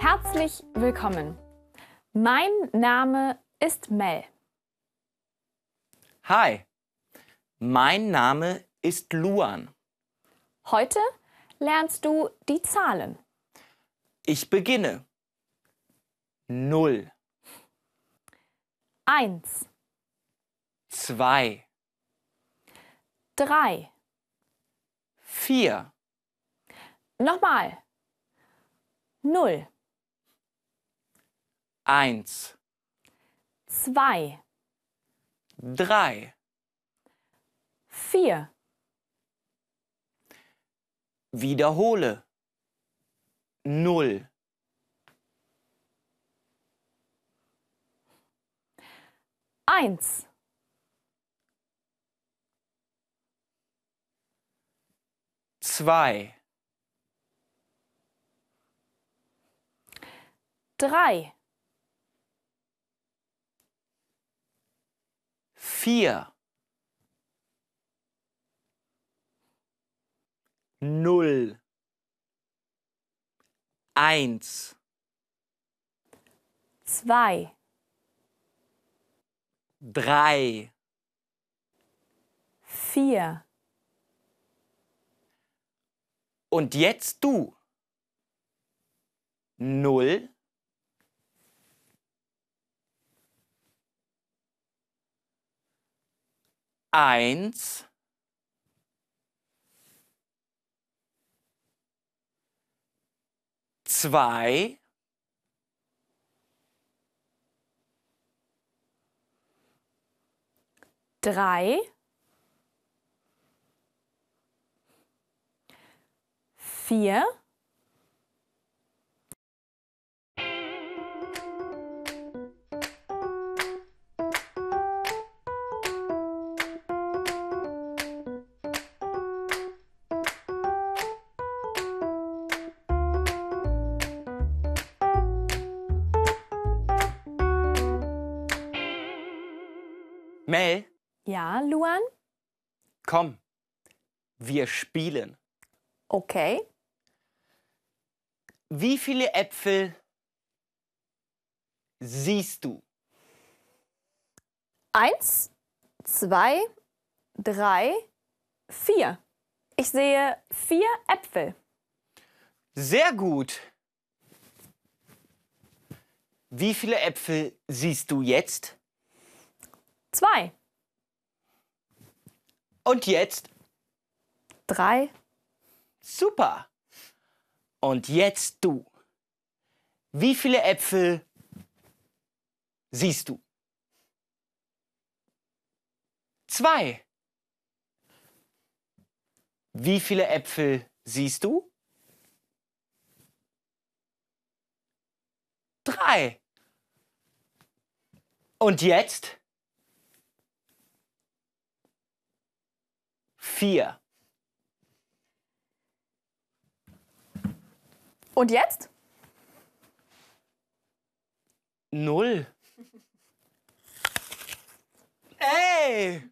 Herzlich willkommen. Mein Name ist Mel. Hi, mein Name ist Luan. Heute lernst du die Zahlen. Ich beginne. Null, Eins, zwei, drei. vier, Nochmal. Null, eins, zwei, drei, vier. wiederhole. Null, Eins, zwei, drei, vier, null, eins, zwei, drei, vier. Und jetzt du. Null, eins, zwei, drei, vier, Mel, ja, Luan? komm, wir spielen. Okay. Wie viele Äpfel siehst du? Eins, zwei, drei, vier. Ich sehe vier Äpfel. Sehr gut. Wie viele Äpfel siehst du jetzt? Zwei, Und jetzt? drei, Super. Und jetzt du. Wie viele Äpfel siehst du? Zwei. Wie viele Äpfel siehst du? Drei. Und jetzt? Vier. Und jetzt? Null. Ey!